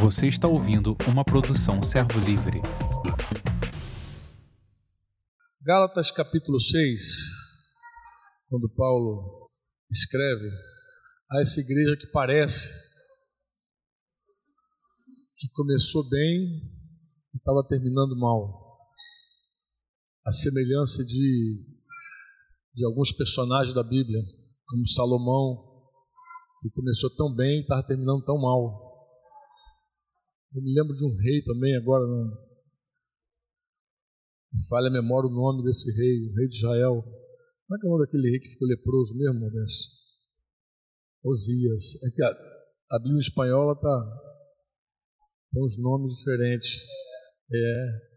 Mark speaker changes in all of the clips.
Speaker 1: Você está ouvindo uma produção Servo Livre.
Speaker 2: Gálatas capítulo 6, quando Paulo escreve a essa igreja que parece que começou bem e estava terminando mal. A semelhança de, de alguns personagens da Bíblia, como Salomão, que começou tão bem e estava terminando tão mal. Eu me lembro de um rei também, agora não me falha a memória o nome desse rei, o rei de Israel. Como é que é o nome daquele rei que ficou leproso mesmo, Modesto? Osias. É que a, a Bíblia espanhola tá, tem uns nomes diferentes. É.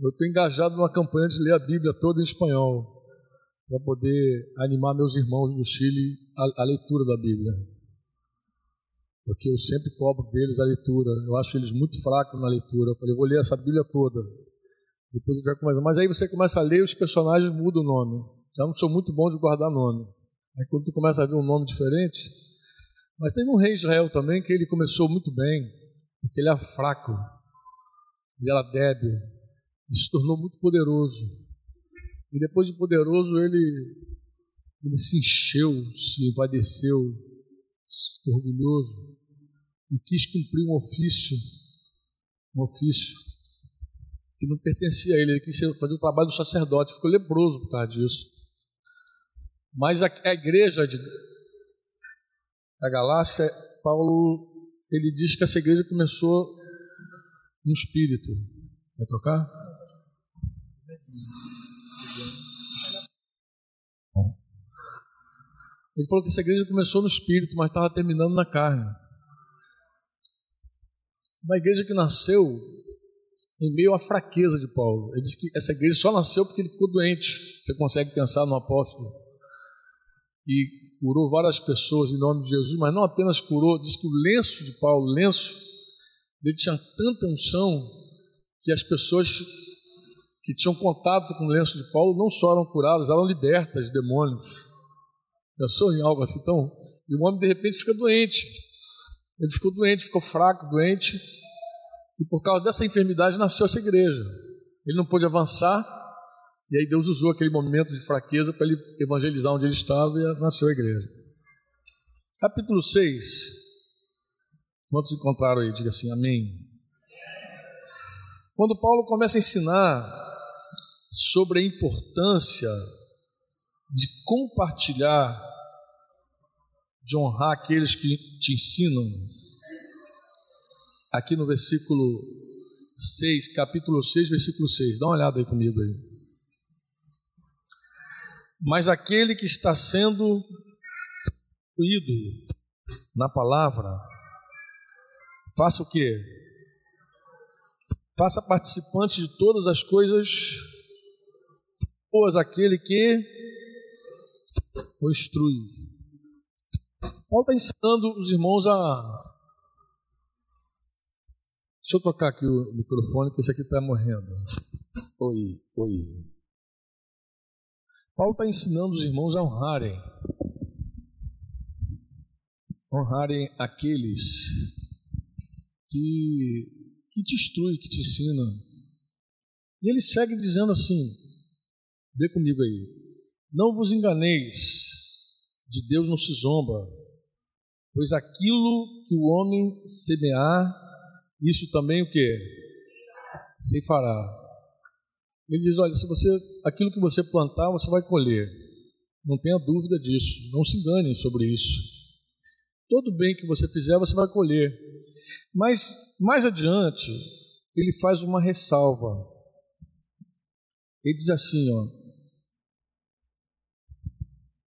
Speaker 2: Eu estou engajado numa campanha de ler a Bíblia toda em espanhol, para poder animar meus irmãos do Chile a, a leitura da Bíblia porque eu sempre cobro deles a leitura. Eu acho eles muito fracos na leitura. Eu falei, vou ler essa Bíblia toda. Depois eu começar. Mas aí você começa a ler os personagens mudam o nome. Já não sou muito bom de guardar nome. Aí quando tu começa a ver um nome diferente. Mas teve um rei Israel também que ele começou muito bem, porque ele era fraco, ele era débil, e se tornou muito poderoso. E depois de poderoso, ele, ele se encheu, se envadeceu, orgulhoso, e quis cumprir um ofício, um ofício que não pertencia a ele, ele quis fazer o trabalho do sacerdote, ficou leproso por causa disso. Mas a, a igreja de, da Galácia, Paulo, ele diz que essa igreja começou no espírito. Vai trocar? Ele falou que essa igreja começou no espírito, mas estava terminando na carne. Uma igreja que nasceu em meio à fraqueza de Paulo. Ele disse que essa igreja só nasceu porque ele ficou doente. Você consegue pensar no apóstolo. E curou várias pessoas em nome de Jesus, mas não apenas curou, diz que o lenço de Paulo, o lenço, ele tinha tanta unção que as pessoas que tinham contato com o lenço de Paulo não só eram curadas, eram libertas de demônios. Pensou em algo assim tão. E o homem de repente fica doente. Ele ficou doente, ficou fraco, doente. E por causa dessa enfermidade nasceu essa igreja. Ele não pôde avançar. E aí Deus usou aquele momento de fraqueza para ele evangelizar onde ele estava e nasceu a igreja. Capítulo 6. Quantos encontraram aí? Diga assim, amém. Quando Paulo começa a ensinar sobre a importância de compartilhar, de honrar aqueles que te ensinam. Aqui no versículo 6, capítulo 6, versículo 6. Dá uma olhada aí comigo aí. Mas aquele que está sendo instruído na palavra, faça o quê? Faça participante de todas as coisas boas aquele que ou instrui. Paulo está ensinando os irmãos a. Deixa eu tocar aqui o microfone, que esse aqui está morrendo. Oi, oi. Paulo está ensinando os irmãos a honrarem. Honrarem aqueles que, que te instruem, que te ensinam. E ele segue dizendo assim: vê comigo aí. Não vos enganeis, de Deus não se zomba, pois aquilo que o homem semear, isso também o que? Se fará. Ele diz: olha, se você, aquilo que você plantar, você vai colher. Não tenha dúvida disso. Não se enganem sobre isso. Todo bem que você fizer, você vai colher. Mas mais adiante, ele faz uma ressalva. Ele diz assim, ó: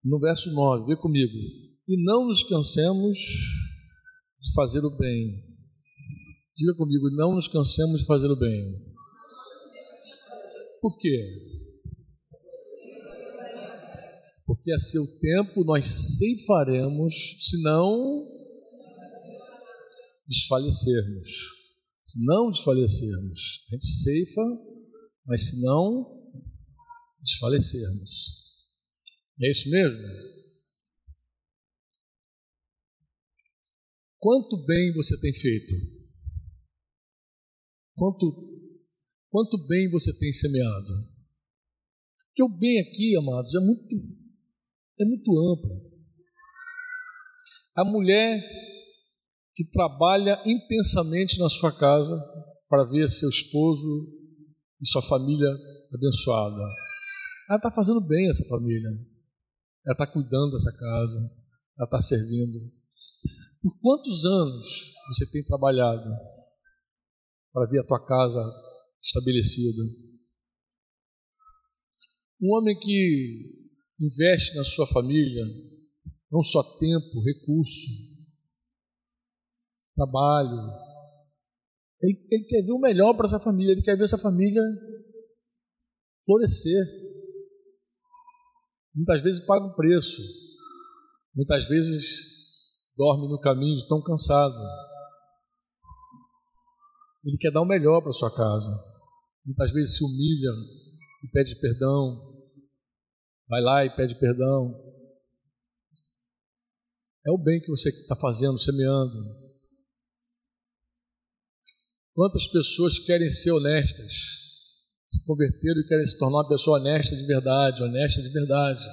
Speaker 2: no verso 9, vê comigo. E não nos cansemos de fazer o bem. Diga comigo, não nos cansemos de fazer o bem. Por quê? Porque a seu tempo nós ceifaremos, se não desfalecermos. Se não desfalecermos. A gente ceifa, mas se não desfalecermos. É isso mesmo? Quanto bem você tem feito? Quanto, quanto bem você tem semeado? Porque o bem aqui, amados, é muito, é muito amplo. A mulher que trabalha intensamente na sua casa para ver seu esposo e sua família abençoada. Ela está fazendo bem essa família. Ela está cuidando dessa casa. Ela está servindo. Por quantos anos você tem trabalhado para ver a tua casa estabelecida? Um homem que investe na sua família, não só tempo, recurso, trabalho. Ele, ele quer ver o melhor para essa família, ele quer ver essa família florescer. Muitas vezes paga um preço, muitas vezes dorme no caminho de tão cansado. Ele quer dar o melhor para sua casa. Muitas vezes se humilha e pede perdão. Vai lá e pede perdão. É o bem que você está fazendo, semeando. Quantas pessoas querem ser honestas, se converteram e querem se tornar uma pessoa honesta de verdade, honesta de verdade,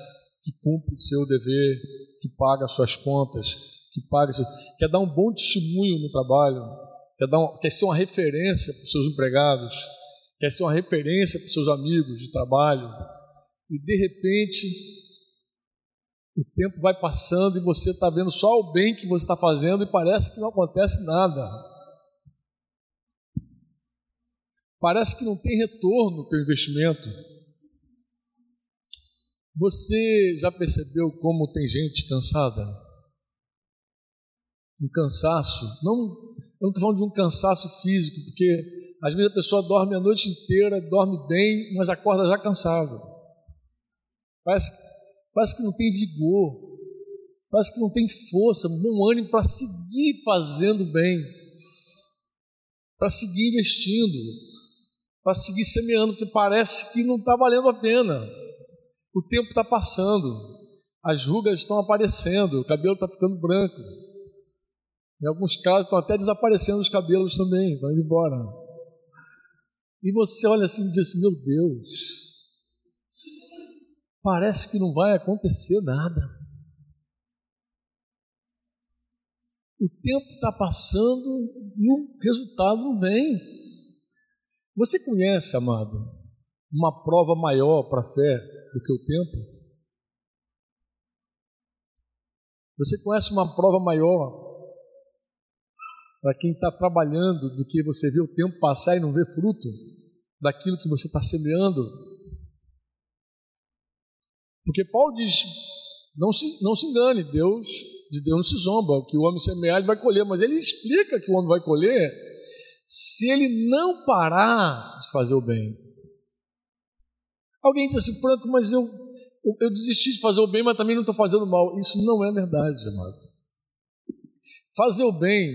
Speaker 2: que cumpre o seu dever, que paga suas contas, que paga, quer dar um bom testemunho no trabalho, quer, dar um, quer ser uma referência para os seus empregados, quer ser uma referência para os seus amigos de trabalho, e de repente o tempo vai passando e você está vendo só o bem que você está fazendo e parece que não acontece nada. Parece que não tem retorno o teu investimento. Você já percebeu como tem gente cansada? Um cansaço, não, eu não estou falando de um cansaço físico, porque às vezes a pessoa dorme a noite inteira, dorme bem, mas acorda já cansado. Parece parece que não tem vigor, parece que não tem força, bom ânimo para seguir fazendo bem, para seguir investindo, para seguir semeando, porque parece que não está valendo a pena. O tempo está passando, as rugas estão aparecendo, o cabelo está ficando branco. Em alguns casos estão até desaparecendo os cabelos também, vão embora. E você olha assim e diz: Meu Deus, parece que não vai acontecer nada. O tempo está passando e o resultado não vem. Você conhece, amado, uma prova maior para a fé do que o tempo? Você conhece uma prova maior para quem está trabalhando do que você vê o tempo passar e não vê fruto daquilo que você está semeando porque Paulo diz: não se, não se engane, Deus, de Deus não se zomba, o que o homem semear ele vai colher, mas ele explica que o homem vai colher se ele não parar de fazer o bem. Alguém diz assim, Franco, mas eu, eu desisti de fazer o bem, mas também não estou fazendo mal. Isso não é verdade, amado. Fazer o bem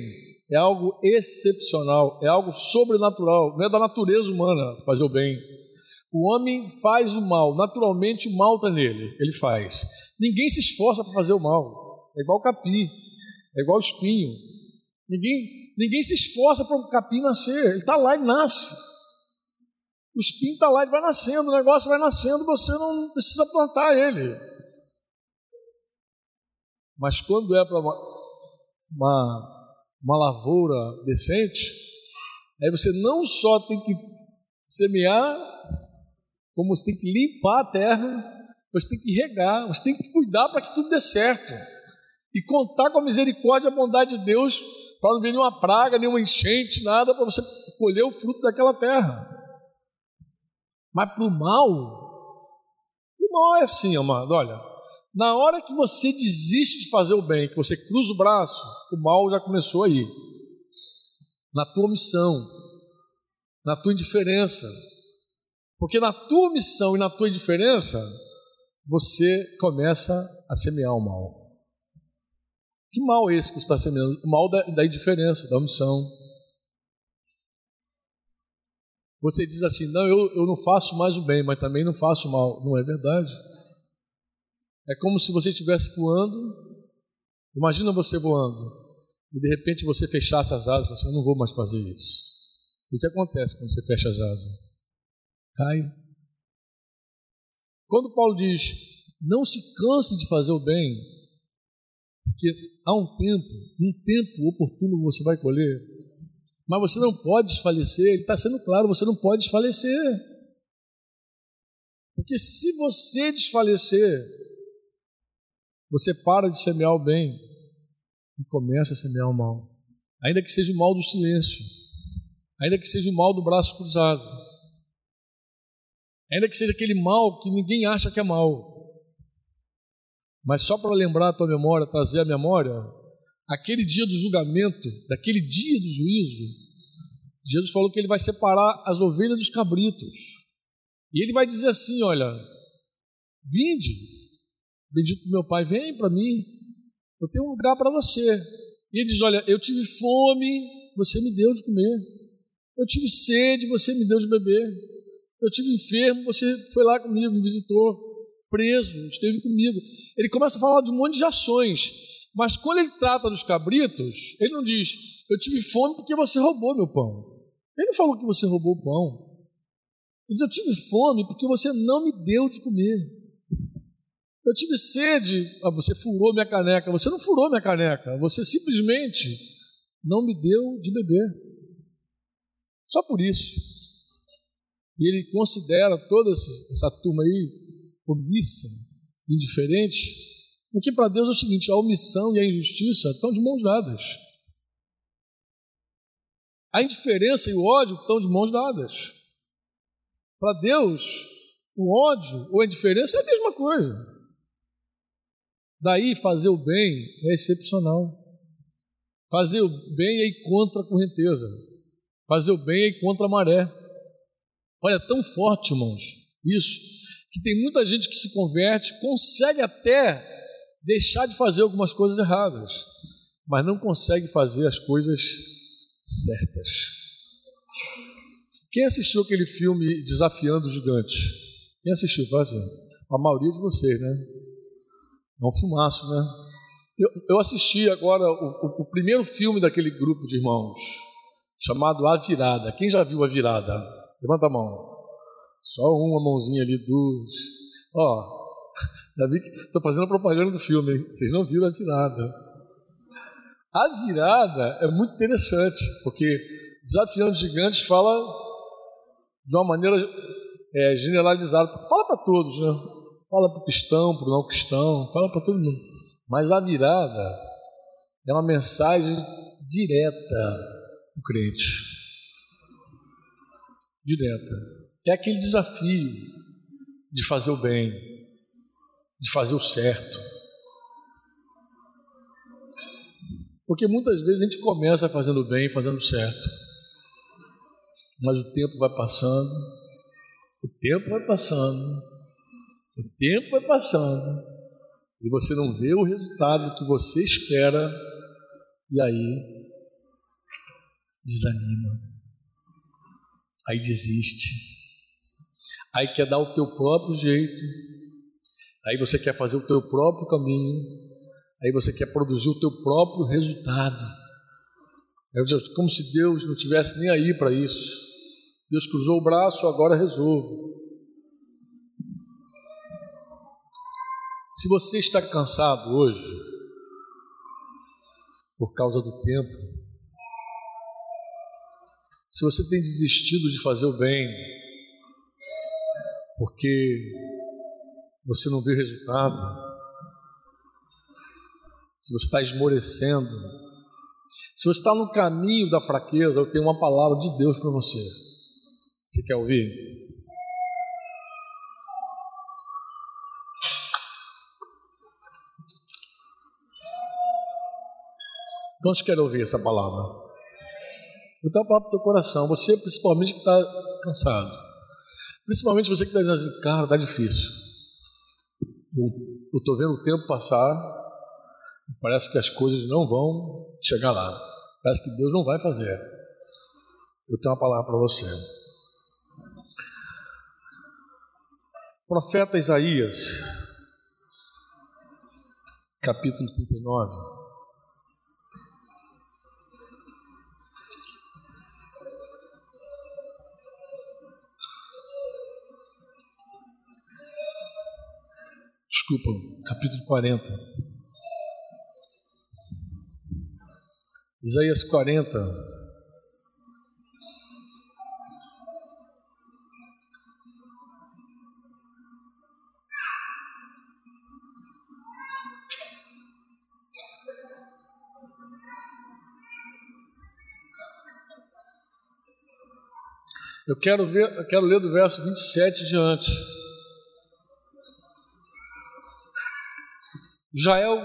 Speaker 2: é algo excepcional, é algo sobrenatural, não é da natureza humana fazer o bem. O homem faz o mal, naturalmente o mal está nele, ele faz. Ninguém se esforça para fazer o mal. É igual capim, é igual espinho. Ninguém, ninguém se esforça para o capim nascer, ele está lá e nasce. O espinho está lá e vai nascendo, o negócio vai nascendo, você não precisa plantar ele. Mas quando é para uma, uma, uma lavoura decente, aí você não só tem que semear como você tem que limpar a terra, você tem que regar, você tem que cuidar para que tudo dê certo. E contar com a misericórdia e a bondade de Deus para não vir nenhuma praga, nenhuma enchente, nada, para você colher o fruto daquela terra. Mas para o mal, o mal é assim, amado, olha. Na hora que você desiste de fazer o bem, que você cruza o braço, o mal já começou aí. Na tua missão, na tua indiferença, porque na tua missão e na tua indiferença, você começa a semear o mal. Que mal é esse que você está semeando? O mal da, da indiferença, da omissão. Você diz assim: não, eu, eu não faço mais o bem, mas também não faço o mal. Não é verdade. É como se você estivesse voando. Imagina você voando. e de repente você fechasse as asas, você não vou mais fazer isso. O que acontece quando você fecha as asas? Cai. Quando Paulo diz, não se canse de fazer o bem, porque há um tempo, um tempo oportuno você vai colher, mas você não pode desfalecer, ele está sendo claro, você não pode desfalecer. Porque se você desfalecer, você para de semear o bem e começa a semear o mal. Ainda que seja o mal do silêncio, ainda que seja o mal do braço cruzado, ainda que seja aquele mal que ninguém acha que é mal. Mas só para lembrar a tua memória, trazer a memória, aquele dia do julgamento, daquele dia do juízo, Jesus falou que ele vai separar as ovelhas dos cabritos. E ele vai dizer assim: Olha, vinde, bendito meu Pai, vem para mim, eu tenho um lugar para você. E ele diz: Olha, eu tive fome, você me deu de comer. Eu tive sede, você me deu de beber. Eu tive enfermo, você foi lá comigo, me visitou. Preso, esteve comigo. Ele começa a falar de um monte de ações. Mas quando ele trata dos cabritos, ele não diz: Eu tive fome porque você roubou meu pão. Ele não falou que você roubou o pão. Ele diz: Eu tive fome porque você não me deu de comer. Eu tive sede, ah, você furou minha caneca. Você não furou minha caneca, você simplesmente não me deu de beber. Só por isso. E ele considera toda essa turma aí omissa, indiferente, porque para Deus é o seguinte: a omissão e a injustiça estão de mãos dadas. A indiferença e o ódio estão de mãos dadas. Para Deus, o ódio ou a indiferença é a mesma coisa. Daí fazer o bem é excepcional. Fazer o bem é ir contra a correnteza. Fazer o bem é ir contra a maré. Olha, é tão forte, irmãos, isso, que tem muita gente que se converte, consegue até deixar de fazer algumas coisas erradas, mas não consegue fazer as coisas certas. Quem assistiu aquele filme Desafiando o Gigante? Quem assistiu? Assim. A maioria de vocês, né? É um filmaço, né? Eu, eu assisti agora o, o, o, primeiro filme daquele grupo de irmãos, chamado A Virada. Quem já viu A Virada? Levanta a mão. Só uma mãozinha ali, duas. Ó, já vi que estou fazendo propaganda do filme? Vocês não viram A Virada. A Virada é muito interessante, porque Desafiando Gigantes fala de uma maneira é, generalizada. Fala para todos, né? Fala para o cristão, para o não cristão, fala para todo mundo. Mas a virada é uma mensagem direta para o crente. Direta. É aquele desafio de fazer o bem, de fazer o certo. Porque muitas vezes a gente começa fazendo o bem, fazendo o certo. Mas o tempo vai passando, o tempo vai passando, o tempo vai passando e você não vê o resultado que você espera, e aí desanima, aí desiste, aí quer dar o teu próprio jeito, aí você quer fazer o teu próprio caminho, aí você quer produzir o teu próprio resultado. É como se Deus não tivesse nem aí para isso. Deus cruzou o braço, agora resolve. Se você está cansado hoje, por causa do tempo, se você tem desistido de fazer o bem, porque você não vê resultado, se você está esmorecendo, se você está no caminho da fraqueza, eu tenho uma palavra de Deus para você. Você quer ouvir? Quantos querem ouvir essa palavra? Vou dar uma palavra para o teu coração. Você, principalmente, que está cansado. Principalmente você que está dizendo assim, cara, está difícil. Eu estou vendo o tempo passar. Parece que as coisas não vão chegar lá. Parece que Deus não vai fazer. Eu tenho uma palavra para você. Profeta Isaías, capítulo 39. Desculpa, capítulo 40. Isaías 40. Eu quero ver, eu quero ler do verso 27 diante. Jael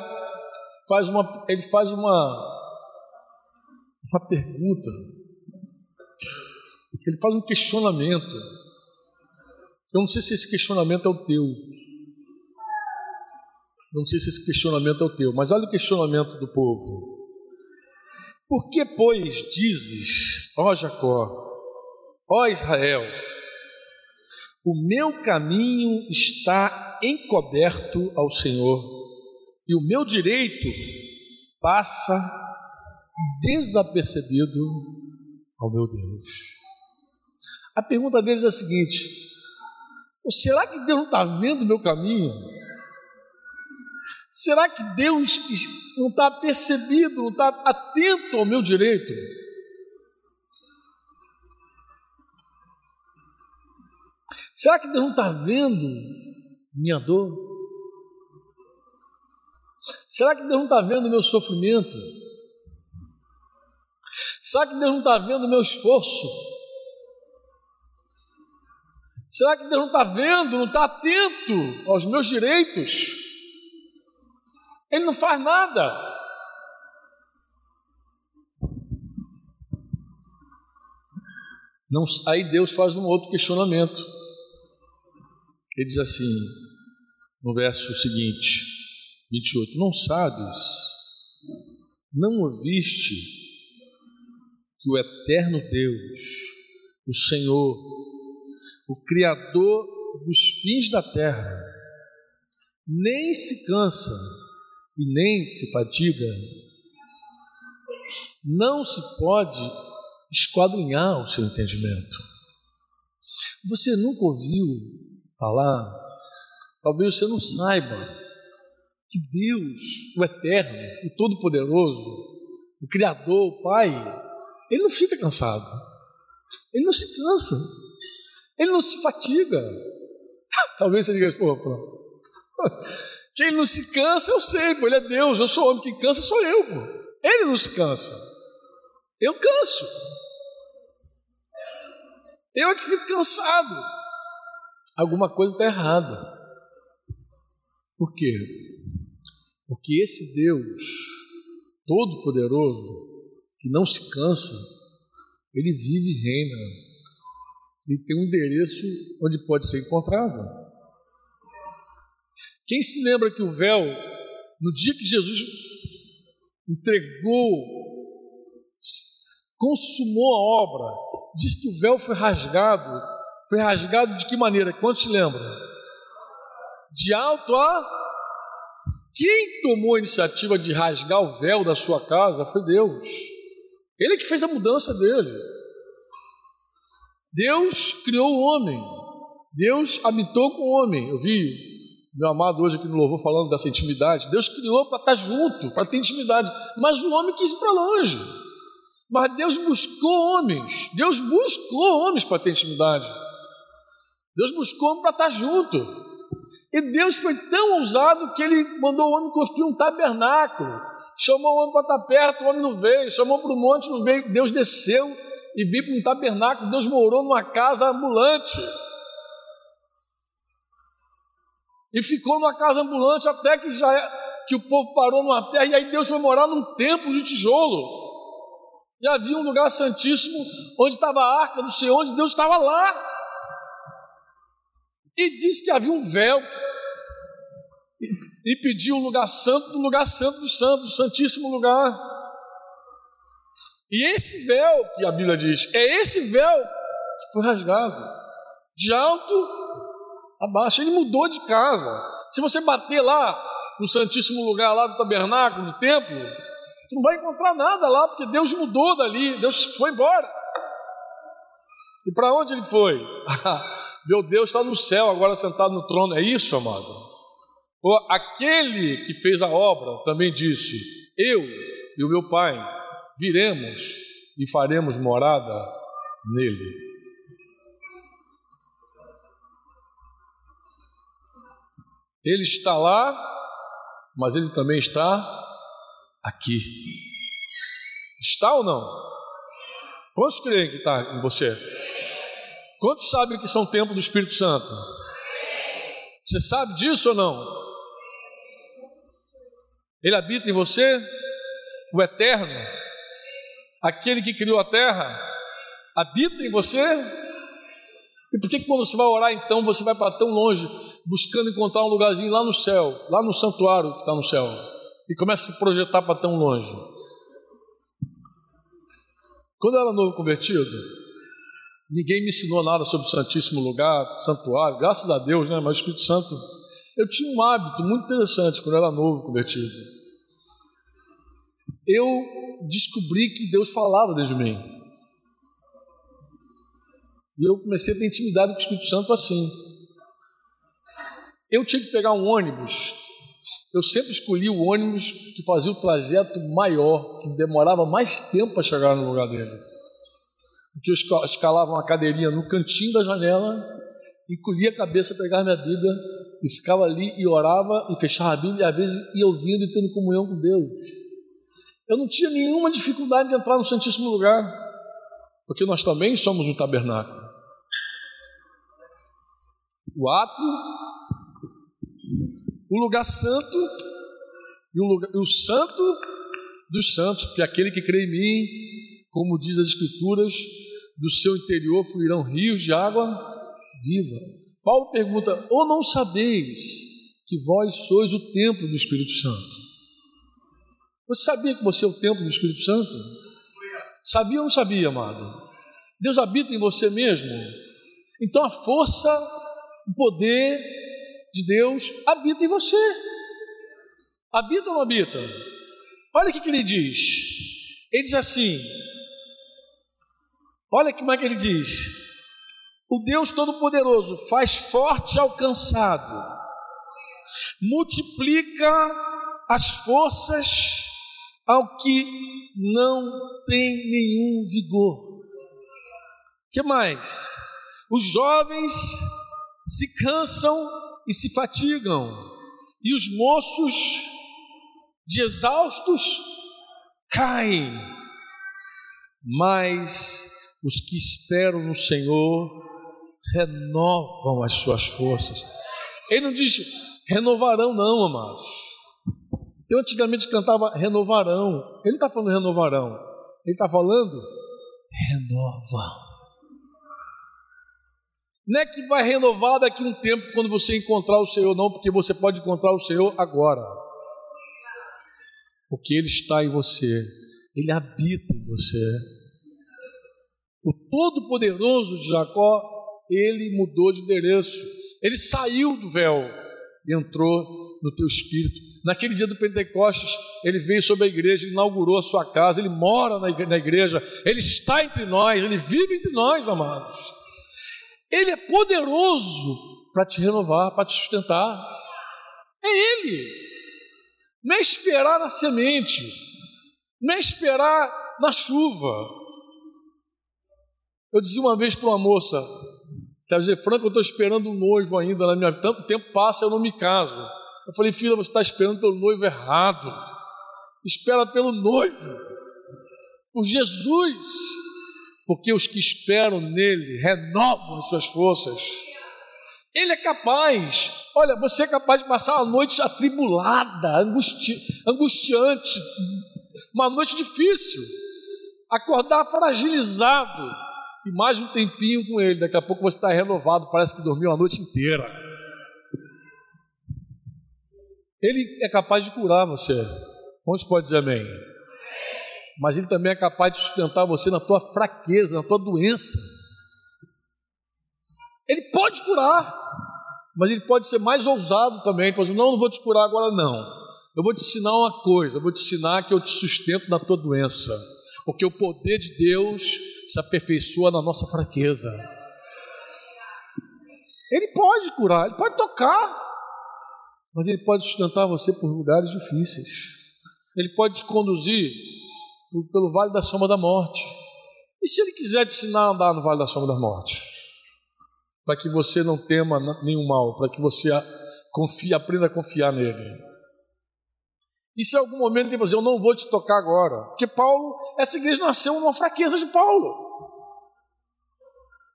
Speaker 2: faz uma, ele faz uma uma pergunta. Ele faz um questionamento. Eu não sei se esse questionamento é o teu. Não sei se esse questionamento é o teu, mas olha o questionamento do povo. Por que, pois, dizes, ó Jacó, Ó Israel, o meu caminho está encoberto ao Senhor, e o meu direito passa desapercebido ao meu Deus. A pergunta deles é a seguinte: será que Deus não está vendo o meu caminho? Será que Deus não está percebido, não está atento ao meu direito? Será que Deus não está vendo minha dor? Será que Deus não está vendo meu sofrimento? Será que Deus não está vendo meu esforço? Será que Deus não está vendo, não está atento aos meus direitos? Ele não faz nada. Não, aí Deus faz um outro questionamento. Ele diz assim, no verso seguinte, 28, não sabes, não ouviste que o eterno Deus, o Senhor, o Criador dos fins da terra, nem se cansa e nem se fatiga, não se pode esquadrinhar o seu entendimento. Você nunca ouviu falar, talvez você não saiba que Deus, o Eterno, o Todo-Poderoso, o Criador, o Pai, Ele não fica cansado, Ele não se cansa, Ele não se fatiga. Talvez você diga, pô, pô. Quem não se cansa, eu sei, pô, Ele é Deus, eu sou homem, quem cansa sou eu, pô. Ele não se cansa, eu canso. Eu é que fico cansado alguma coisa está errada. Por quê? Porque esse Deus Todo-Poderoso, que não se cansa, ele vive e reina. Ele tem um endereço onde pode ser encontrado. Quem se lembra que o véu, no dia que Jesus entregou, consumou a obra, diz que o véu foi rasgado foi rasgado de que maneira? Quantos se lembram? De alto a. Quem tomou a iniciativa de rasgar o véu da sua casa foi Deus. Ele é que fez a mudança dele. Deus criou o homem. Deus habitou com o homem. Eu vi meu amado hoje aqui no louvor falando dessa intimidade. Deus criou para estar junto, para ter intimidade. Mas o homem quis ir para longe. Mas Deus buscou homens. Deus buscou homens para ter intimidade. Deus buscou para estar junto. E Deus foi tão ousado que ele mandou o homem construir um tabernáculo. Chamou o homem para estar perto, o homem não veio. Chamou para o monte, não veio. Deus desceu e veio para um tabernáculo. Deus morou numa casa ambulante. E ficou numa casa ambulante até que já que o povo parou numa terra. E aí Deus foi morar num templo de tijolo. E havia um lugar santíssimo onde estava a arca do Senhor, onde Deus estava lá. E diz que havia um véu e pediu o lugar santo do lugar santo do santo, do santíssimo lugar. E esse véu, que a Bíblia diz, é esse véu que foi rasgado, de alto a baixo. Ele mudou de casa. Se você bater lá no santíssimo lugar lá do tabernáculo, do templo, tu não vai encontrar nada lá, porque Deus mudou dali, Deus foi embora. E para onde ele foi? Meu Deus está no céu agora sentado no trono. É isso, amado? Aquele que fez a obra também disse: Eu e o meu Pai viremos e faremos morada nele. Ele está lá, mas ele também está aqui. Está ou não? Quantos creem que está em você? Quantos sabem que são templo do Espírito Santo? Você sabe disso ou não? Ele habita em você, o Eterno, aquele que criou a terra, habita em você. E por que quando você vai orar, então, você vai para tão longe, buscando encontrar um lugarzinho lá no céu, lá no santuário que está no céu, e começa a se projetar para tão longe? Quando eu era novo convertido, ninguém me ensinou nada sobre o Santíssimo Lugar, santuário, graças a Deus, né? Mas o Espírito Santo eu tinha um hábito muito interessante quando era novo convertido. Eu descobri que Deus falava dentro de mim. E eu comecei a ter intimidade com o Espírito Santo assim. Eu tinha que pegar um ônibus. Eu sempre escolhi o ônibus que fazia o trajeto maior, que demorava mais tempo para chegar no lugar dele. Porque eu escalava uma cadeirinha no cantinho da janela, encolhia a cabeça, pegava minha Bíblia e ficava ali e orava e fechava a Bíblia e às vezes ia ouvindo e tendo comunhão com Deus. Eu não tinha nenhuma dificuldade de entrar no Santíssimo Lugar, porque nós também somos um tabernáculo. O ato, o lugar santo e o, lugar, o santo dos santos, porque aquele que crê em mim, como diz as Escrituras, do seu interior fluirão rios de água viva. Paulo pergunta: Ou não sabeis que vós sois o templo do Espírito Santo? Você sabia que você é o templo do Espírito Santo? Sabia ou não sabia, amado? Deus habita em você mesmo. Então a força, o poder de Deus habita em você. Habita ou não habita? Olha o que ele diz. Ele diz assim: Olha como é que ele diz. O Deus Todo-Poderoso faz forte ao cansado, multiplica as forças ao que não tem nenhum vigor. que mais? Os jovens se cansam e se fatigam, e os moços de exaustos caem, mas os que esperam no Senhor renovam as suas forças. Ele não diz renovarão, não, amados. Eu antigamente cantava renovarão. Ele está falando renovarão. Ele está falando renova. Não é que vai renovar daqui um tempo quando você encontrar o Senhor, não, porque você pode encontrar o Senhor agora. Porque Ele está em você, Ele habita em você. O Todo-Poderoso de Jacó ele mudou de endereço. Ele saiu do véu e entrou no teu espírito. Naquele dia do Pentecostes, ele veio sobre a igreja, ele inaugurou a sua casa, ele mora na igreja, ele está entre nós, ele vive entre nós, amados. Ele é poderoso para te renovar, para te sustentar. É Ele. Não é esperar na semente, não é esperar na chuva. Eu dizia uma vez para uma moça, Quer dizer, Franco, eu estou esperando um noivo ainda na minha vida. Tanto tempo passa, eu não me caso. Eu falei, filha, você está esperando pelo noivo errado. Espera pelo noivo, por Jesus, porque os que esperam nele renovam as suas forças. Ele é capaz, olha, você é capaz de passar uma noite atribulada, angusti angustiante, uma noite difícil, acordar fragilizado, e mais um tempinho com ele. Daqui a pouco você está renovado, parece que dormiu a noite inteira. Ele é capaz de curar você. Quantos pode dizer amém? Mas ele também é capaz de sustentar você na tua fraqueza, na tua doença. Ele pode curar, mas ele pode ser mais ousado também. Ele pode dizer, não, não vou te curar agora não. Eu vou te ensinar uma coisa, eu vou te ensinar que eu te sustento na tua doença porque o poder de Deus se aperfeiçoa na nossa fraqueza. Ele pode curar, ele pode tocar, Mas Ele pode sustentar você por lugares difíceis. Ele pode te conduzir pelo vale da sombra da morte. E se Ele quiser te ensinar a andar no vale da sombra da morte? Para que você não tema nenhum mal, para que você confie, aprenda a confiar nele. E se em algum momento ele dizer, eu não vou te tocar agora, porque Paulo, essa igreja nasceu numa fraqueza de Paulo.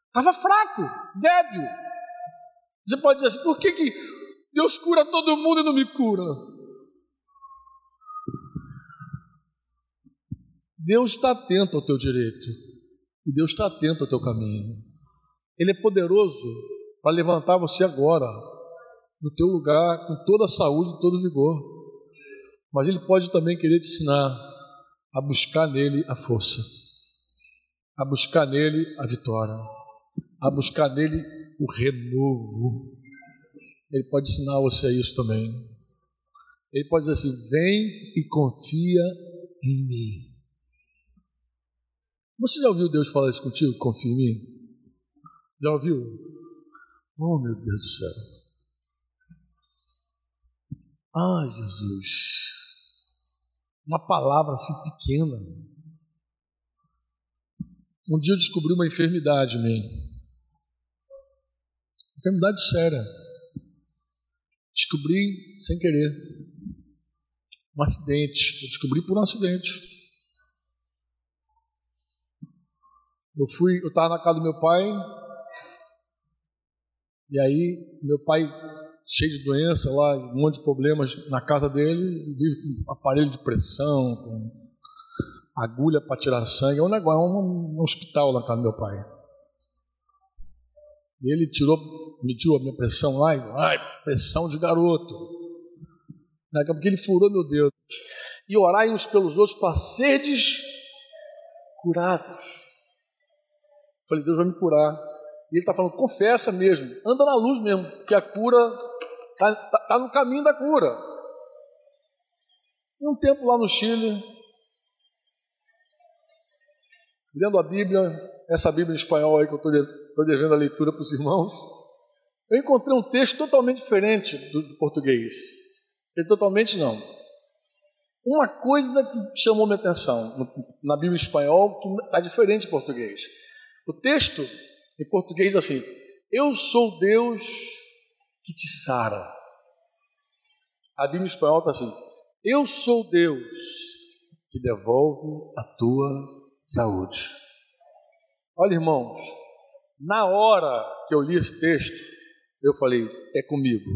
Speaker 2: Estava fraco, débil. Você pode dizer assim, por que, que Deus cura todo mundo e não me cura? Deus está atento ao teu direito. E Deus está atento ao teu caminho. Ele é poderoso para levantar você agora, no teu lugar, com toda a saúde e todo o vigor. Mas Ele pode também querer te ensinar a buscar nele a força, a buscar nele a vitória, a buscar nele o renovo. Ele pode ensinar você isso também. Ele pode dizer assim: vem e confia em mim. Você já ouviu Deus falar isso contigo? Confia em mim? Já ouviu? Oh, meu Deus do céu. Ah, Jesus. Uma palavra assim pequena. Um dia eu descobri uma enfermidade mim. Enfermidade séria. Descobri sem querer. Um acidente. Eu descobri por um acidente. Eu fui, eu estava na casa do meu pai, e aí meu pai cheio de doença lá, um monte de problemas na casa dele, vive com aparelho de pressão, com agulha para tirar sangue, é um negócio, é um, um hospital lá na casa do meu pai. E ele tirou, mediu a minha pressão lá, e, ai, pressão de garoto. Daqui a pouco ele furou meu Deus. E orai uns pelos outros para seres curados. Falei, Deus vai me curar. E ele está falando, confessa mesmo, anda na luz mesmo, que a cura Está tá, tá no caminho da cura. E um tempo lá no Chile, lendo a Bíblia, essa Bíblia em espanhol aí que eu estou devendo a leitura para os irmãos, eu encontrei um texto totalmente diferente do, do português. Ele totalmente não. Uma coisa que chamou minha atenção na Bíblia em espanhol que está diferente em português. O texto em português é assim: Eu sou Deus que te sara. A Bíblia em espanhol está assim: Eu sou Deus que devolve a tua saúde. Olha, irmãos, na hora que eu li esse texto, eu falei: É comigo.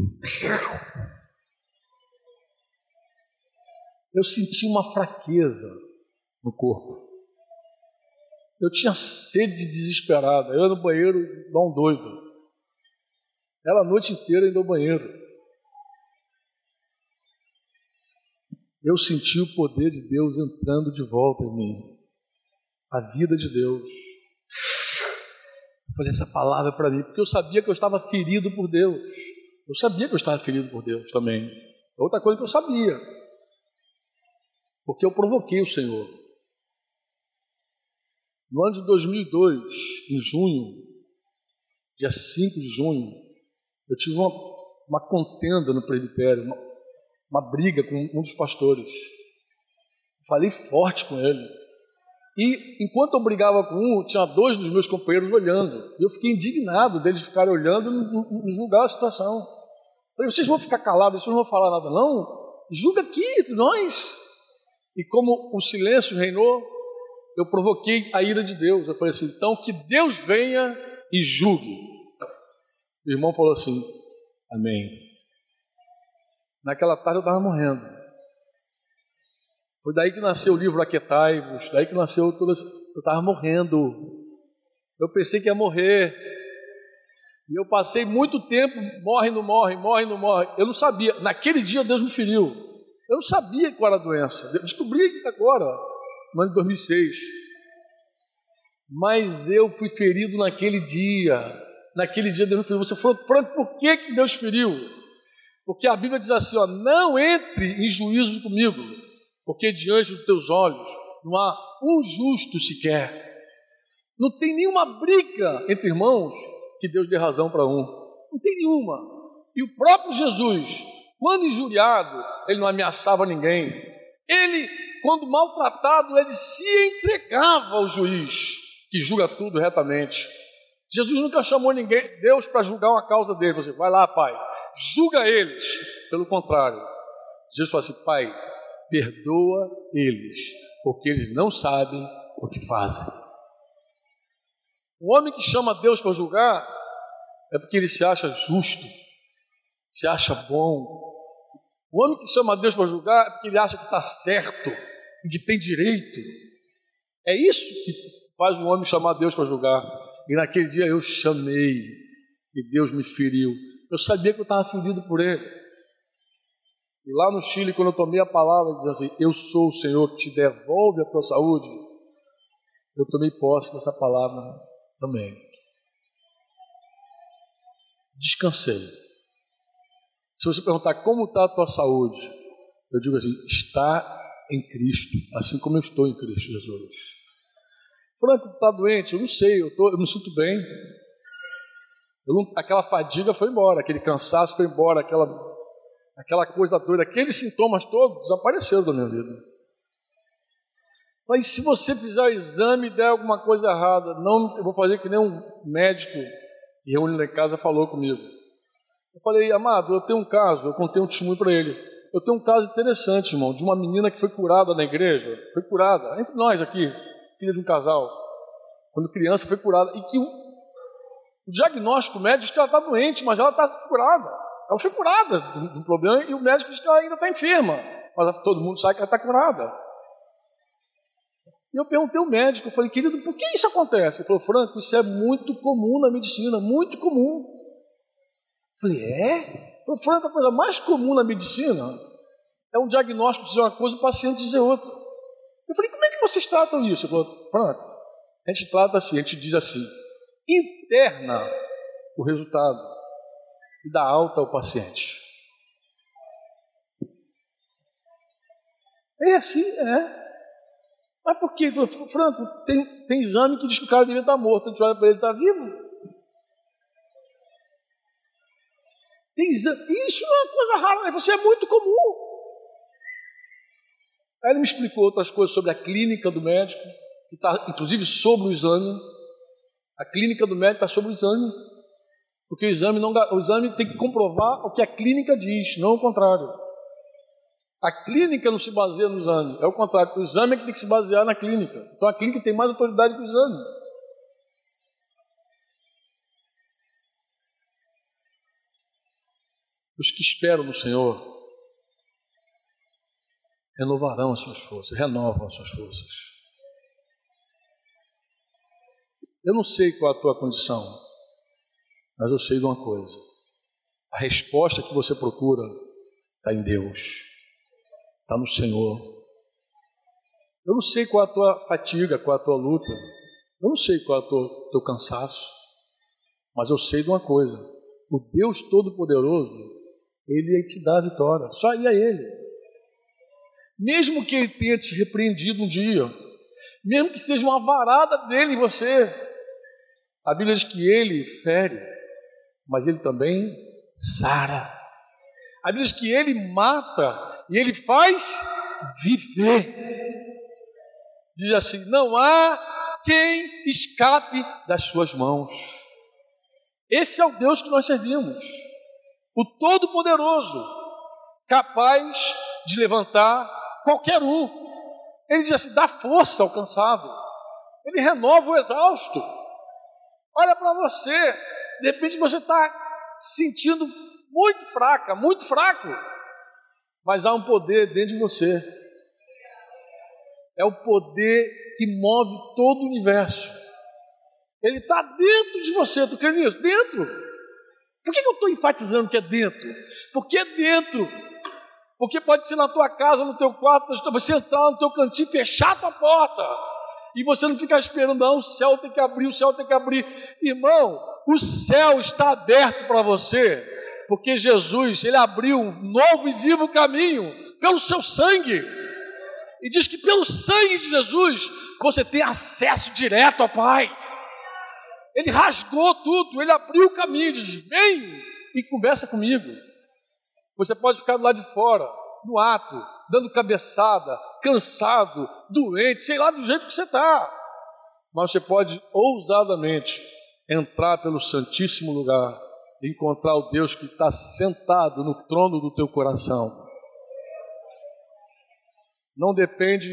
Speaker 2: Eu senti uma fraqueza no corpo. Eu tinha sede desesperada. Eu no banheiro, dá um doido. Ela a noite inteira indo ao banheiro. Eu senti o poder de Deus entrando de volta em mim. A vida de Deus. Eu falei essa palavra é para mim, porque eu sabia que eu estava ferido por Deus. Eu sabia que eu estava ferido por Deus também. Outra coisa que eu sabia. Porque eu provoquei o Senhor. No ano de 2002, em junho, dia 5 de junho, eu tive uma, uma contenda no presbitério, uma, uma briga com um dos pastores. Falei forte com ele. E enquanto eu brigava com um, tinha dois dos meus companheiros olhando. E eu fiquei indignado deles ficarem olhando e julgar a situação. Falei, vocês vão ficar calados, vocês não vão falar nada, não? Julga aqui entre nós. E como o silêncio reinou, eu provoquei a ira de Deus. Eu falei assim: então que Deus venha e julgue. O irmão falou assim: Amém. Naquela tarde eu estava morrendo. Foi daí que nasceu o livro Aquetai-vos, daí que nasceu isso. Eu estava morrendo. Eu pensei que ia morrer. E eu passei muito tempo, morre, não morre, morre, não morre. Eu não sabia. Naquele dia Deus me feriu. Eu não sabia qual era a doença. Eu descobri agora, no ano de 2006. Mas eu fui ferido naquele dia naquele dia Deus me feriu. Você falou, por que, que Deus feriu? Porque a Bíblia diz assim: ó, não entre em juízo comigo, porque diante dos teus olhos não há um justo sequer. Não tem nenhuma briga entre irmãos que Deus dê razão para um. Não tem nenhuma. E o próprio Jesus, Quando injuriado, ele não ameaçava ninguém. Ele, quando maltratado, ele se entregava ao juiz, que julga tudo retamente. Jesus nunca chamou ninguém, Deus, para julgar uma causa dele. Você vai lá, pai, julga eles. Pelo contrário, Jesus falou assim: Pai, perdoa eles, porque eles não sabem o que fazem. O homem que chama Deus para julgar é porque ele se acha justo, se acha bom. O homem que chama Deus para julgar é porque ele acha que está certo que tem direito. É isso que faz o homem chamar Deus para julgar. E naquele dia eu chamei e Deus me feriu. Eu sabia que eu estava ferido por ele. E lá no Chile, quando eu tomei a palavra, diz assim: Eu sou o Senhor que te devolve a tua saúde. Eu tomei posse dessa palavra também. Descansei. Se você perguntar como está a tua saúde, eu digo assim: está em Cristo, assim como eu estou em Cristo Jesus. Franco está doente, eu não sei, eu, tô, eu me sinto bem. Não, aquela fadiga foi embora, aquele cansaço foi embora, aquela, aquela coisa doida, aqueles sintomas todos desapareceram da minha vida. Mas se você fizer o exame e der alguma coisa errada, não, eu vou fazer que nem um médico que reuniu lá em casa falou comigo. Eu falei, amado, eu tenho um caso, eu contei um testemunho para ele. Eu tenho um caso interessante, irmão, de uma menina que foi curada na igreja, foi curada, entre nós aqui, filha de um casal, quando criança foi curada, e que o diagnóstico médico diz que ela está doente, mas ela está curada. Ela foi curada do, problema e o médico diz que ela ainda está enferma. Mas todo mundo sabe que ela está curada. E eu perguntei ao médico, eu falei, querido, por que isso acontece? Ele falou, Franco, isso é muito comum na medicina, muito comum. Eu falei, é? Eu falei, Franco, a coisa mais comum na medicina é um diagnóstico dizer uma coisa e o paciente dizer outra. Eu falei, vocês tratam isso? Ele falou, Franco, a gente trata assim, a gente diz assim, interna o resultado e dá alta ao paciente. É assim, é. Mas por que, Franco, tem, tem exame que diz que o cara devia estar morto, a gente olha para ele, está vivo? Tem exame, isso é uma coisa rara, você é muito comum. Aí ele me explicou outras coisas sobre a clínica do médico, que está inclusive sobre o exame. A clínica do médico está sobre o exame, porque o exame, não, o exame tem que comprovar o que a clínica diz, não o contrário. A clínica não se baseia no exame, é o contrário. O exame é que tem que se basear na clínica. Então a clínica tem mais autoridade que o exame. Os que esperam no Senhor renovarão as suas forças, renovam as suas forças. Eu não sei qual é a tua condição, mas eu sei de uma coisa: a resposta que você procura está em Deus, está no Senhor. Eu não sei qual é a tua fatiga, qual é a tua luta, eu não sei qual é o teu cansaço, mas eu sei de uma coisa: o Deus Todo-Poderoso, Ele te dá a vitória, só ir a Ele. Mesmo que Ele tenha te repreendido um dia, mesmo que seja uma varada dele em você, a Bíblia diz que ele fere, mas ele também sara. A Bíblia diz que ele mata e ele faz viver. Diz assim: não há quem escape das suas mãos. Esse é o Deus que nós servimos, o Todo-Poderoso, capaz de levantar qualquer um. Ele diz assim: dá força ao cansado, ele renova o exausto. Olha para você, de repente você está sentindo muito fraca, muito fraco, mas há um poder dentro de você. É o poder que move todo o universo. Ele está dentro de você, tu crê nisso? Dentro. Por que eu estou enfatizando que é dentro? Porque é dentro. Porque pode ser na tua casa, no teu quarto, você entrar no teu cantinho, fechar a tua porta e você não fica esperando, não, o céu tem que abrir, o céu tem que abrir. Irmão, o céu está aberto para você, porque Jesus, ele abriu um novo e vivo caminho pelo seu sangue. E diz que pelo sangue de Jesus você tem acesso direto ao Pai. Ele rasgou tudo, ele abriu o caminho, diz: Vem e conversa comigo. Você pode ficar do lado de fora, no ato, dando cabeçada, cansado, doente, sei lá do jeito que você está. Mas você pode ousadamente entrar pelo Santíssimo lugar e encontrar o Deus que está sentado no trono do teu coração. Não depende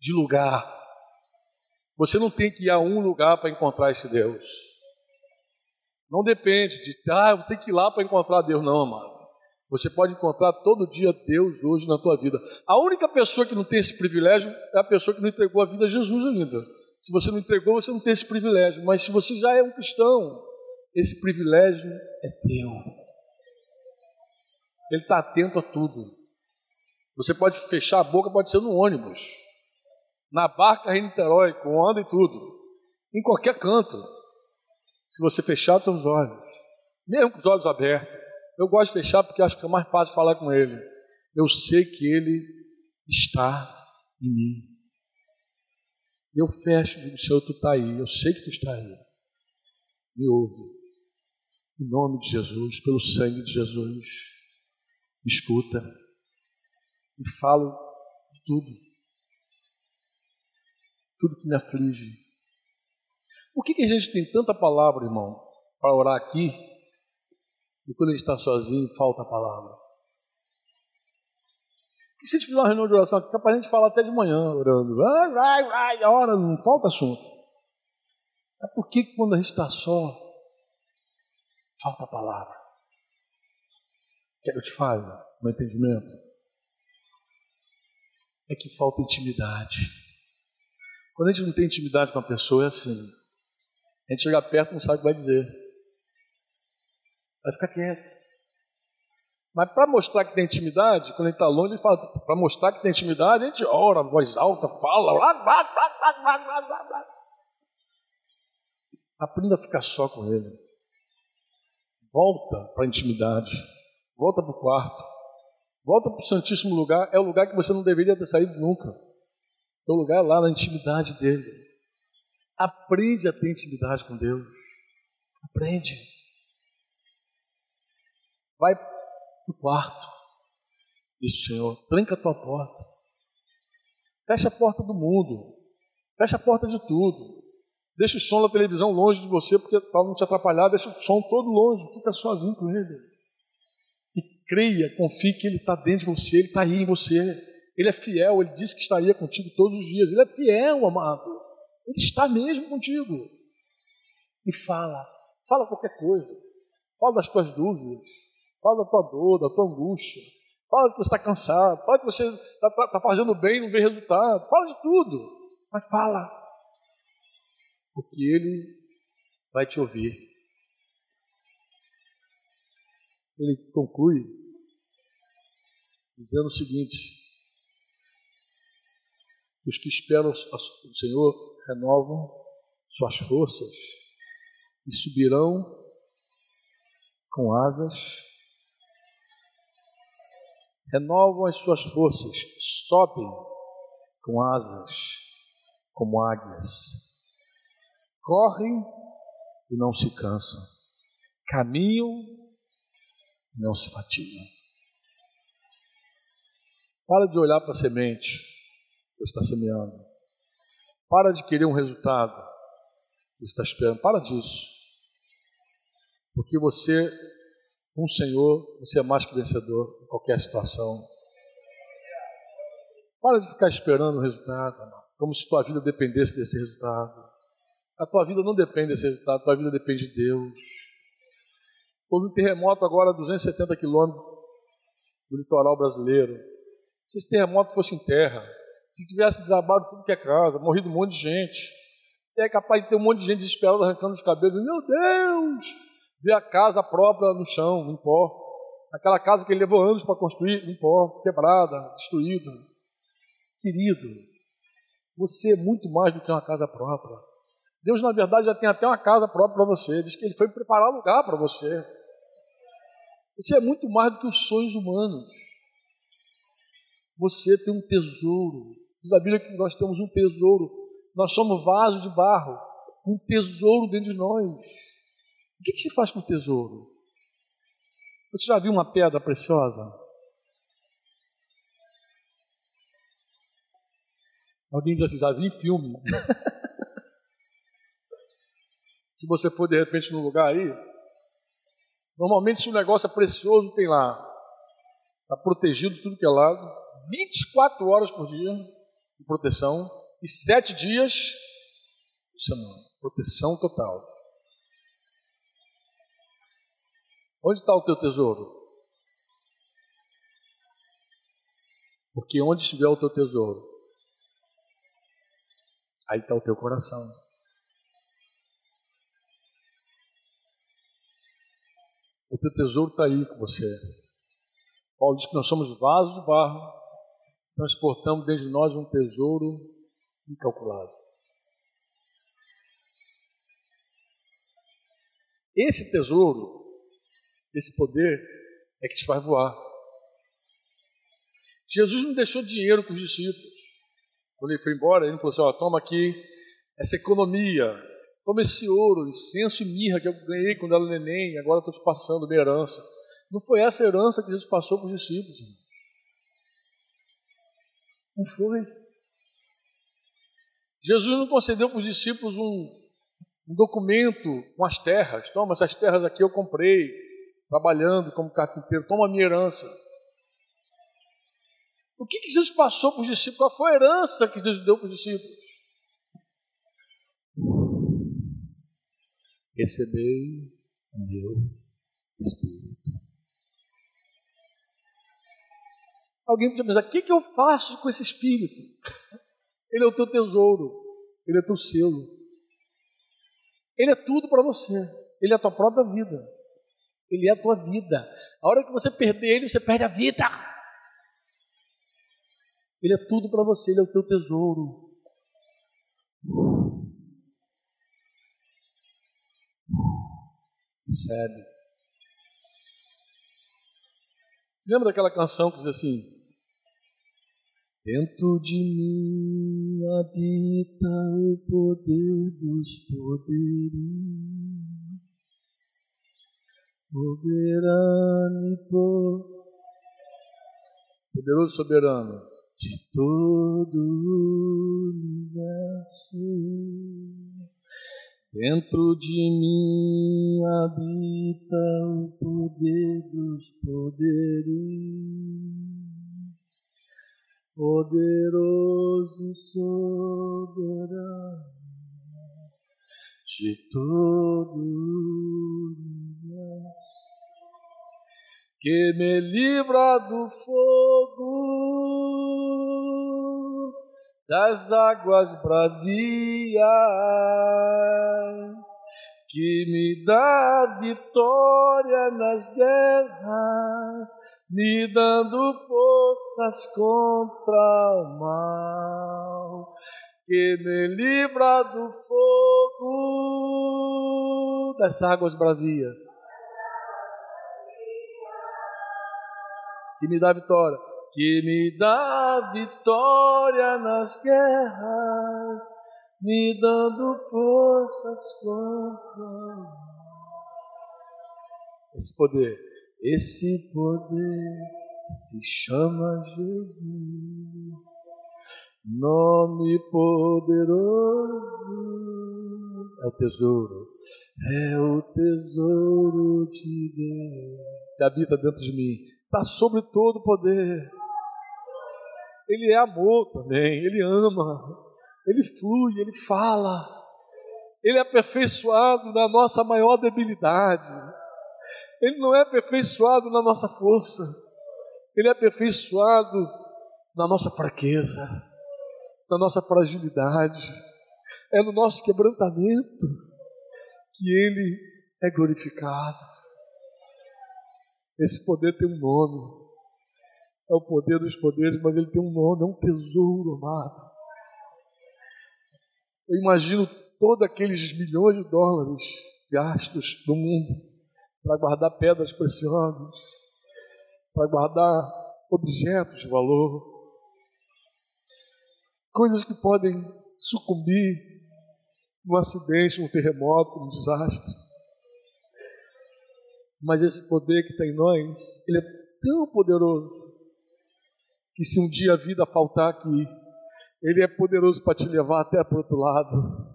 Speaker 2: de lugar. Você não tem que ir a um lugar para encontrar esse Deus. Não depende de, ah, eu tenho que ir lá para encontrar Deus, não, amado. Você pode encontrar todo dia Deus hoje na tua vida. A única pessoa que não tem esse privilégio é a pessoa que não entregou a vida a Jesus ainda. Se você não entregou, você não tem esse privilégio. Mas se você já é um cristão, esse privilégio é teu. Ele está atento a tudo. Você pode fechar a boca, pode ser no ônibus, na barca em Niterói, com onda e tudo, em qualquer canto. Se você fechar os olhos, mesmo com os olhos abertos, eu gosto de fechar porque acho que é mais fácil falar com ele. Eu sei que ele está em mim. Eu fecho e digo, Senhor, tu está aí. Eu sei que tu está aí. Me ouve. Em nome de Jesus, pelo sangue de Jesus, me escuta. E falo de tudo. Tudo que me aflige. Por que, que a gente tem tanta palavra, irmão, para orar aqui e quando a gente está sozinho, falta a palavra. E se a gente fizer uma reunião de oração aqui, capaz a gente falar até de manhã, orando. Vai, vai, vai, a hora, não falta assunto. É porque quando a gente está só, falta a palavra. Quer que eu te fale, meu entendimento? É que falta intimidade. Quando a gente não tem intimidade com a pessoa, é assim. A gente chega perto e não sabe o que vai dizer. Vai ficar quieto. Mas para mostrar que tem intimidade, quando gente está longe, ele fala, para mostrar que tem intimidade, a gente ora, voz alta, fala. Aprenda a ficar só com ele. Volta para a intimidade. Volta para o quarto. Volta para o Santíssimo Lugar. É o lugar que você não deveria ter saído nunca. É o lugar lá na intimidade dele. Aprende a ter intimidade com Deus. Aprende. Vai para o quarto. Diz Senhor, tranca a tua porta. Fecha a porta do mundo. Fecha a porta de tudo. Deixa o som da televisão longe de você, porque para não te atrapalhar, deixa o som todo longe. Fica sozinho com ele. E creia, confie que ele está dentro de você, ele está aí em você. Ele é fiel, ele disse que estaria contigo todos os dias. Ele é fiel, amado. Ele está mesmo contigo. E fala. Fala qualquer coisa. Fala das tuas dúvidas. Fala da tua dor, da tua angústia. Fala que você está cansado. Fala que você está tá, tá fazendo bem e não vê resultado. Fala de tudo. Mas fala. Porque Ele vai te ouvir. Ele conclui dizendo o seguinte: os que esperam o Senhor renovam suas forças e subirão com asas renovam as suas forças, sobem com asas como águias, correm e não se cansam, caminham e não se fatigam. Para de olhar para a semente que está semeando. Para de querer um resultado que está esperando. Para disso. Porque você com o Senhor, você é mais que vencedor em qualquer situação. Para de ficar esperando o resultado, como se tua vida dependesse desse resultado. A tua vida não depende desse resultado, a tua vida depende de Deus. Houve um terremoto agora a 270 quilômetros do litoral brasileiro. Se esse terremoto fosse em terra, se tivesse desabado tudo que é casa, morrido um monte de gente, é capaz de ter um monte de gente desesperada arrancando os cabelos. Meu Deus! Ver a casa própria no chão, em pó. Aquela casa que ele levou anos para construir, em pó, quebrada, destruída. Querido, você é muito mais do que uma casa própria. Deus, na verdade, já tem até uma casa própria para você. Diz que Ele foi preparar lugar para você. Você é muito mais do que os sonhos humanos. Você tem um tesouro. Diz a Bíblia que nós temos um tesouro. Nós somos vasos de barro. Um tesouro dentro de nós. O que, que se faz com o tesouro? Você já viu uma pedra preciosa? Alguém diz assim, já vi em filme. se você for de repente num lugar aí, normalmente se o negócio é precioso, tem lá. Está protegido tudo que é lado, 24 horas por dia de proteção e 7 dias por semana. Proteção total. Onde está o teu tesouro? Porque onde estiver o teu tesouro, aí está o teu coração. O teu tesouro está aí com você. Paulo diz que nós somos vasos de barro, transportamos dentro de nós um tesouro incalculável. Esse tesouro, esse poder, é que te faz voar. Jesus não deixou dinheiro para os discípulos. Quando ele foi embora, ele não falou assim: ó, toma aqui essa economia, Toma esse ouro, incenso e mirra que eu ganhei quando era neném, agora estou te passando minha herança. Não foi essa herança que Jesus passou para os discípulos. Não foi. Jesus não concedeu para os discípulos um, um documento com as terras. Toma, essas terras aqui eu comprei, trabalhando como carpinteiro. Toma a minha herança. O que, que Jesus passou para os discípulos? Qual foi a herança que Jesus deu para os discípulos? recebei o meu Espírito. Alguém podia pensar, o que, que eu faço com esse Espírito? Ele é o teu tesouro, ele é o teu selo. Ele é tudo para você, ele é a tua própria vida. Ele é a tua vida. A hora que você perder ele, você perde a vida. Ele é tudo para você, ele é o teu tesouro. Recebe. Você lembra daquela canção que diz assim? Dentro de mim habita o poder dos poderes, soberano poderoso soberano. De todo o universo. Dentro de mim habita o poder dos poderes, poderoso soberano de todo universo, que me livra do fogo das águas bravias que me dá vitória nas guerras, me dando forças contra o mal, que me livra do fogo das águas bravias, que me dá vitória, que me dá vitória nas guerras me dando forças contra esse poder, esse poder se chama Jesus, nome poderoso. É o tesouro, é o tesouro de Deus. Que habita dentro de mim, está sobre todo o poder. Ele é amor também, ele ama, ele flui, ele fala, ele é aperfeiçoado na nossa maior debilidade, ele não é aperfeiçoado na nossa força, ele é aperfeiçoado na nossa fraqueza, na nossa fragilidade, é no nosso quebrantamento que ele é glorificado. Esse poder tem um nome, é o poder dos poderes, mas ele tem um nome, é um tesouro amado. Eu imagino todos aqueles milhões de dólares gastos no mundo para guardar pedras preciosas, para guardar objetos de valor, coisas que podem sucumbir num acidente, num terremoto, num desastre. Mas esse poder que tem em nós, ele é tão poderoso que se um dia a vida faltar aqui, ele é poderoso para te levar até para o outro lado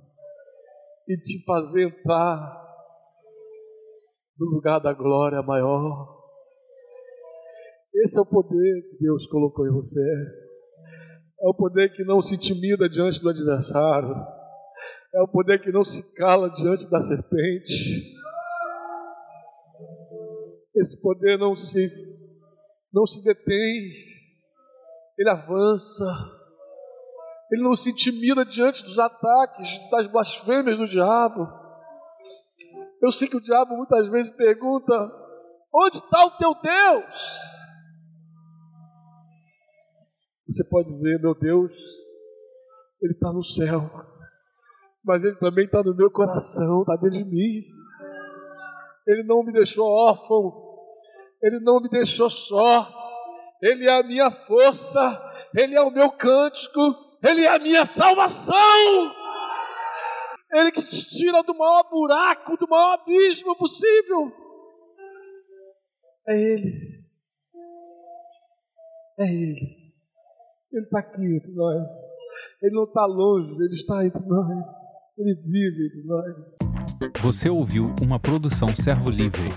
Speaker 2: e te fazer entrar no lugar da glória maior. Esse é o poder que Deus colocou em você. É o poder que não se intimida diante do adversário. É o poder que não se cala diante da serpente. Esse poder não se não se detém. Ele avança. Ele não se intimida diante dos ataques, das blasfêmias do diabo. Eu sei que o diabo muitas vezes pergunta: onde está o teu Deus? Você pode dizer: meu Deus, Ele está no céu, mas Ele também está no meu coração, está dentro de mim. Ele não me deixou órfão, Ele não me deixou só, Ele é a minha força, Ele é o meu cântico, ele é a minha salvação. Ele que te tira do maior buraco, do maior abismo possível. É Ele. É Ele. Ele está aqui entre nós. Ele não está longe, Ele está entre nós. Ele vive entre nós.
Speaker 1: Você ouviu uma produção Servo Livre.